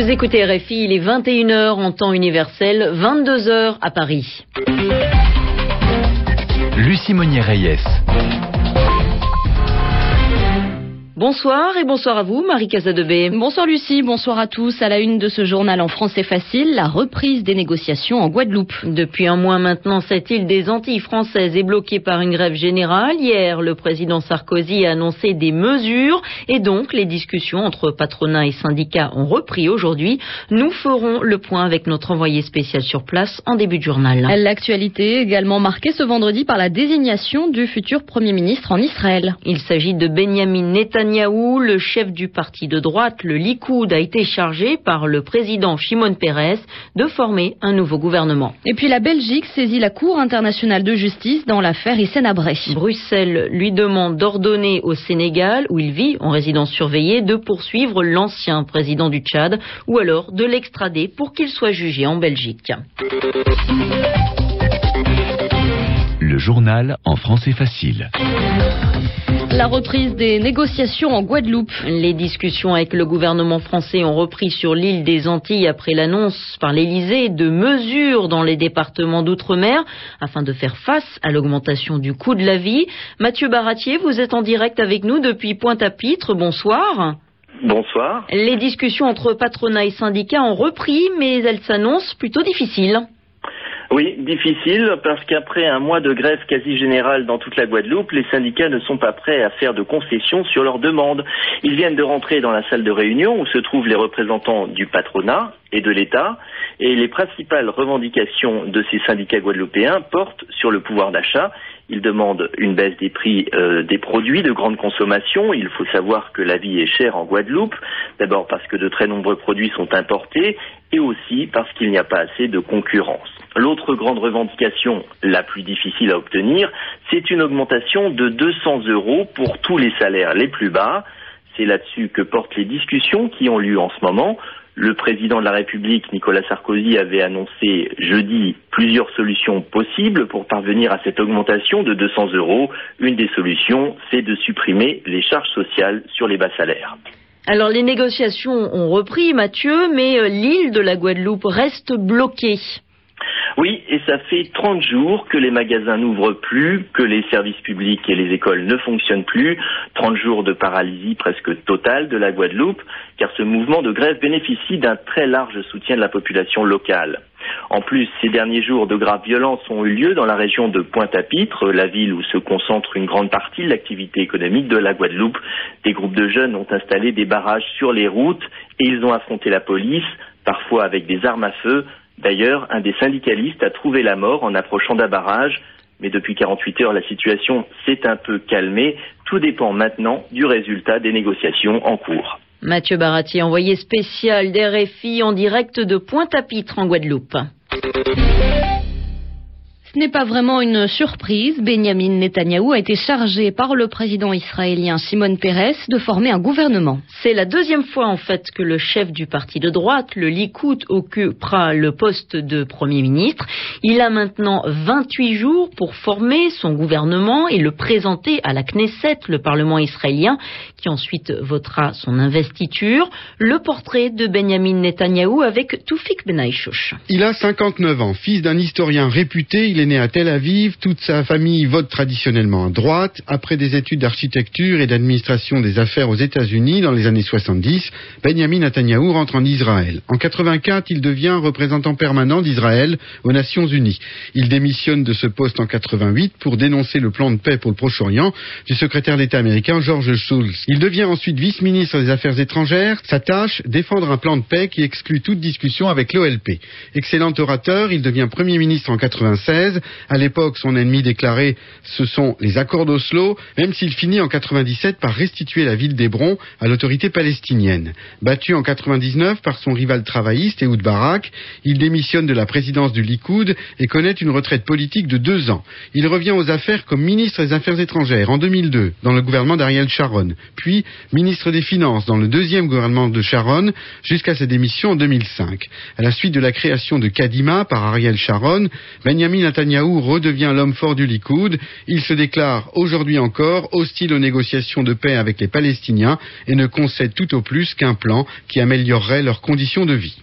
Vous écoutez RFI, il est 21h en temps universel, 22h à Paris. Lucie Monnier-Reyes. Bonsoir et bonsoir à vous, Marie Casadebé. Bonsoir Lucie, bonsoir à tous. À la une de ce journal en français facile, la reprise des négociations en Guadeloupe. Depuis un mois maintenant, cette île des Antilles françaises est bloquée par une grève générale. Hier, le président Sarkozy a annoncé des mesures et donc les discussions entre patronat et syndicats ont repris aujourd'hui. Nous ferons le point avec notre envoyé spécial sur place en début de journal. L'actualité également marquée ce vendredi par la désignation du futur Premier ministre en Israël. Il s'agit de Benjamin Netanyahu Netanyahou, le chef du parti de droite, le Likoud, a été chargé par le président Shimon Peres de former un nouveau gouvernement. Et puis la Belgique saisit la Cour internationale de justice dans l'affaire Abré. Bruxelles lui demande d'ordonner au Sénégal, où il vit en résidence surveillée, de poursuivre l'ancien président du Tchad ou alors de l'extrader pour qu'il soit jugé en Belgique. Journal en français facile. La reprise des négociations en Guadeloupe. Les discussions avec le gouvernement français ont repris sur l'île des Antilles après l'annonce par l'Élysée de mesures dans les départements d'outre-mer afin de faire face à l'augmentation du coût de la vie. Mathieu Baratier, vous êtes en direct avec nous depuis Pointe-à-Pitre. Bonsoir. Bonsoir. Les discussions entre patronat et syndicats ont repris, mais elles s'annoncent plutôt difficiles. Oui, difficile parce qu'après un mois de grève quasi générale dans toute la Guadeloupe, les syndicats ne sont pas prêts à faire de concessions sur leurs demandes. Ils viennent de rentrer dans la salle de réunion où se trouvent les représentants du patronat et de l'État et les principales revendications de ces syndicats guadeloupéens portent sur le pouvoir d'achat il demande une baisse des prix euh, des produits de grande consommation. Il faut savoir que la vie est chère en Guadeloupe, d'abord parce que de très nombreux produits sont importés et aussi parce qu'il n'y a pas assez de concurrence. L'autre grande revendication, la plus difficile à obtenir, c'est une augmentation de 200 euros pour tous les salaires les plus bas. C'est là-dessus que portent les discussions qui ont lieu en ce moment. Le président de la République, Nicolas Sarkozy, avait annoncé jeudi plusieurs solutions possibles pour parvenir à cette augmentation de 200 euros. Une des solutions, c'est de supprimer les charges sociales sur les bas salaires. Alors les négociations ont repris, Mathieu, mais euh, l'île de la Guadeloupe reste bloquée. Oui, et ça fait 30 jours que les magasins n'ouvrent plus, que les services publics et les écoles ne fonctionnent plus. 30 jours de paralysie presque totale de la Guadeloupe, car ce mouvement de grève bénéficie d'un très large soutien de la population locale. En plus, ces derniers jours de graves violences ont eu lieu dans la région de Pointe-à-Pitre, la ville où se concentre une grande partie de l'activité économique de la Guadeloupe. Des groupes de jeunes ont installé des barrages sur les routes et ils ont affronté la police, parfois avec des armes à feu, D'ailleurs, un des syndicalistes a trouvé la mort en approchant d'un barrage, mais depuis 48 heures, la situation s'est un peu calmée. Tout dépend maintenant du résultat des négociations en cours. Mathieu Barati, envoyé spécial d'RFI en direct de Pointe-à-Pitre en Guadeloupe. Ce n'est pas vraiment une surprise. Benjamin Netanyahou a été chargé par le président israélien Simon Peres de former un gouvernement. C'est la deuxième fois en fait que le chef du parti de droite, le Likoud, occupera le poste de Premier ministre. Il a maintenant 28 jours pour former son gouvernement et le présenter à la Knesset, le Parlement israélien, qui ensuite votera son investiture. Le portrait de Benjamin Netanyahou avec Toufik Benaïchouch. Il a 59 ans, fils d'un historien réputé. Il est né à Tel Aviv. Toute sa famille vote traditionnellement à droite. Après des études d'architecture et d'administration des affaires aux États-Unis dans les années 70, Benjamin Netanyahu rentre en Israël. En 84, il devient représentant permanent d'Israël aux Nations Unies. Il démissionne de ce poste en 88 pour dénoncer le plan de paix pour le Proche-Orient du secrétaire d'État américain George Shultz. Il devient ensuite vice-ministre des Affaires étrangères. Sa tâche, défendre un plan de paix qui exclut toute discussion avec l'OLP. Excellent orateur, il devient Premier ministre en 96 à l'époque, son ennemi déclaré, ce sont les accords d'Oslo, même s'il finit en 97 par restituer la ville d'Hébron à l'autorité palestinienne. Battu en 99 par son rival travailliste, Ehud Barak, il démissionne de la présidence du Likoud et connaît une retraite politique de deux ans. Il revient aux affaires comme ministre des Affaires étrangères en 2002 dans le gouvernement d'Ariel Sharon, puis ministre des Finances dans le deuxième gouvernement de Sharon jusqu'à sa démission en 2005. À la suite de la création de Kadima par Ariel Sharon, Benjamin Netanyahou redevient l'homme fort du Likoud. Il se déclare aujourd'hui encore hostile aux négociations de paix avec les Palestiniens et ne concède tout au plus qu'un plan qui améliorerait leurs conditions de vie.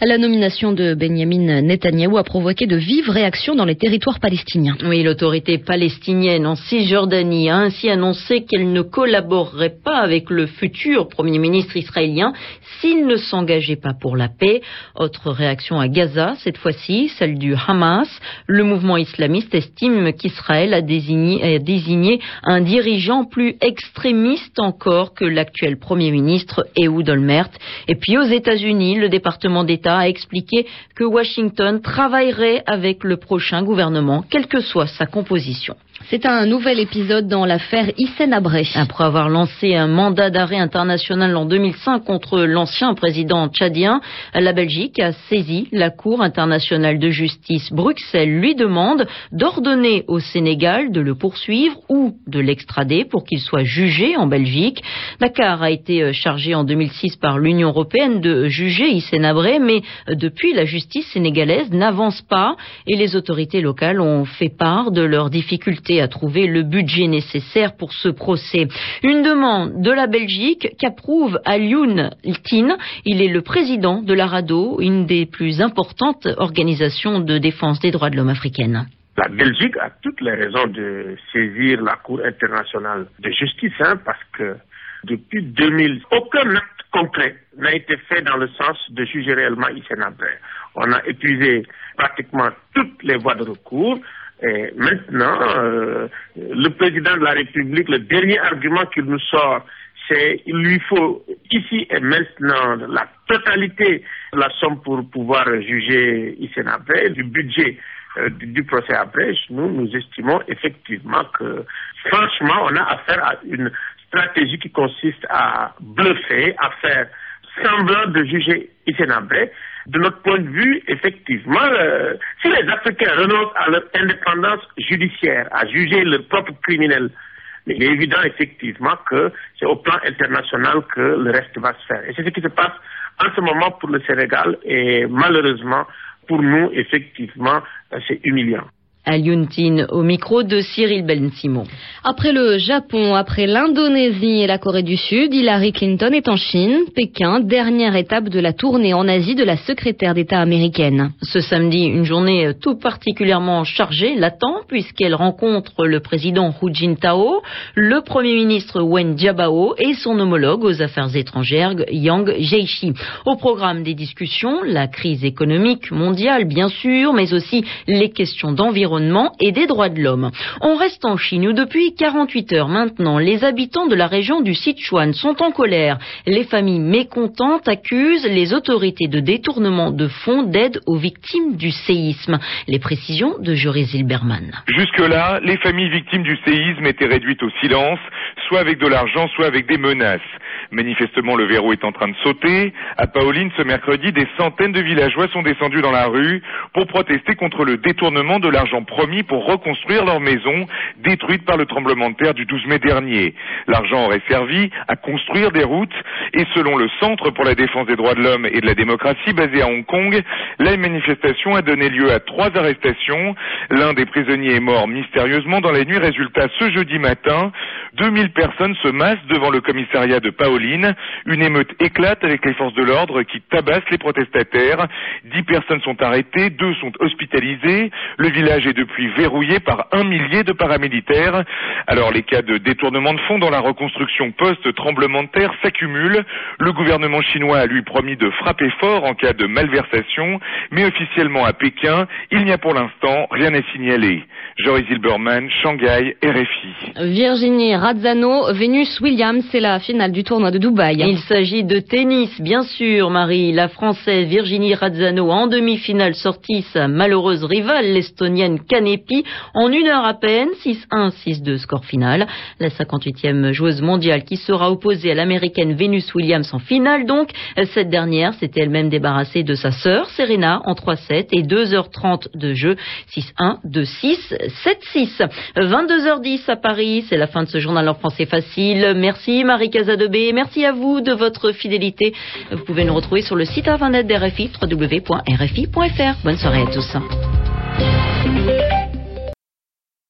La nomination de Benjamin Netanyahou a provoqué de vives réactions dans les territoires palestiniens. Oui, l'autorité palestinienne en Cisjordanie a ainsi annoncé qu'elle ne collaborerait pas avec le futur Premier ministre israélien s'il ne s'engageait pas pour la paix. Autre réaction à Gaza, cette fois-ci, celle du Hamas. Le mouvement islamiste estime qu'Israël a désigné, a désigné un dirigeant plus extrémiste encore que l'actuel Premier ministre Ehud Olmert. Et puis aux États-Unis, le département d'État a expliqué que Washington travaillerait avec le prochain gouvernement, quelle que soit sa composition. C'est un nouvel épisode dans l'affaire Hissène. Après avoir lancé un mandat d'arrêt international en 2005 contre l'ancien président tchadien, la Belgique a saisi la Cour internationale de justice. Bruxelles lui demande d'ordonner au Sénégal de le poursuivre ou de l'extrader pour qu'il soit jugé en Belgique. Dakar a été chargé en 2006 par l'Union européenne de juger Hissène Abré, mais depuis la justice sénégalaise n'avance pas et les autorités locales ont fait part de leurs difficultés à trouver le budget nécessaire pour ce procès. Une demande de la Belgique qu'approuve Alioun Tin. Il est le président de la RADO, une des plus importantes organisations de défense des droits de l'homme africaine. La Belgique a toutes les raisons de saisir la Cour internationale de justice, hein, parce que depuis 2000, aucun acte concret n'a été fait dans le sens de juger réellement Hissène Abré. On a épuisé pratiquement toutes les voies de recours. Et maintenant, euh, le président de la République, le dernier argument qu'il nous sort, c'est il lui faut ici et maintenant la totalité de la somme pour pouvoir juger Hissène Abré, du budget euh, du, du, procès après. Nous, nous estimons effectivement que, franchement, on a affaire à une stratégie qui consiste à bluffer, à faire semblant de juger Hissène Abré de notre point de vue, effectivement, euh, si les Africains renoncent à leur indépendance judiciaire, à juger leurs propres criminels, il est évident effectivement que c'est au plan international que le reste va se faire. Et c'est ce qui se passe en ce moment pour le Sénégal et malheureusement, pour nous, effectivement, c'est humiliant. Aliontine au micro de Cyril Ben Simon. Après le Japon, après l'Indonésie et la Corée du Sud, Hillary Clinton est en Chine, Pékin, dernière étape de la tournée en Asie de la secrétaire d'État américaine. Ce samedi, une journée tout particulièrement chargée l'attend puisqu'elle rencontre le président Hu Jintao, le premier ministre Wen Jiabao et son homologue aux affaires étrangères Yang Jiechi. Au programme des discussions, la crise économique mondiale bien sûr, mais aussi les questions d'environnement et des droits de l'homme. On reste en Chine où depuis 48 heures maintenant, les habitants de la région du Sichuan sont en colère. Les familles mécontentes accusent les autorités de détournement de fonds d'aide aux victimes du séisme. Les précisions de Joris Zilberman. Jusque-là, les familles victimes du séisme étaient réduites au silence, soit avec de l'argent, soit avec des menaces. Manifestement, le verrou est en train de sauter. À Paoline, ce mercredi, des centaines de villageois sont descendus dans la rue pour protester contre le détournement de l'argent promis pour reconstruire leur maison détruite par le tremblement de terre du 12 mai dernier. L'argent aurait servi à construire des routes et selon le Centre pour la défense des droits de l'homme et de la démocratie basé à Hong Kong, la manifestation a donné lieu à trois arrestations. L'un des prisonniers est mort mystérieusement dans la nuit. Résultat, ce jeudi matin, 2000 personnes se massent devant le commissariat de Paoline. Une émeute éclate avec les forces de l'ordre qui tabassent les protestataires. Dix personnes sont arrêtées, deux sont hospitalisées. Le village est depuis verrouillé par un millier de paramilitaires. Alors les cas de détournement de fonds dans la reconstruction post-tremblement de terre s'accumulent. Le gouvernement chinois a lui promis de frapper fort en cas de malversation, mais officiellement à Pékin, il n'y a pour l'instant rien à signaler. Joris Zilberman, Shanghai, RFI. Virginie Razzano, Venus Williams, c'est la finale du tournoi Il s'agit de tennis, bien sûr, Marie. La Française Virginie Razzano, en demi-finale, sortie sa malheureuse rivale, l'Estonienne Kanepi, en une heure à peine, 6-1, 6-2, score final. La 58e joueuse mondiale qui sera opposée à l'américaine Venus Williams en finale, donc. Cette dernière s'était elle-même débarrassée de sa sœur, Serena, en 3-7 et 2h30 de jeu, 6-1, 2-6. 7-6. 22h10 à Paris, c'est la fin de ce journal en français facile. Merci Marie Casadebé, merci à vous de votre fidélité. Vous pouvez nous retrouver sur le site internet d'RFI, www.rfi.fr. Bonne soirée à tous.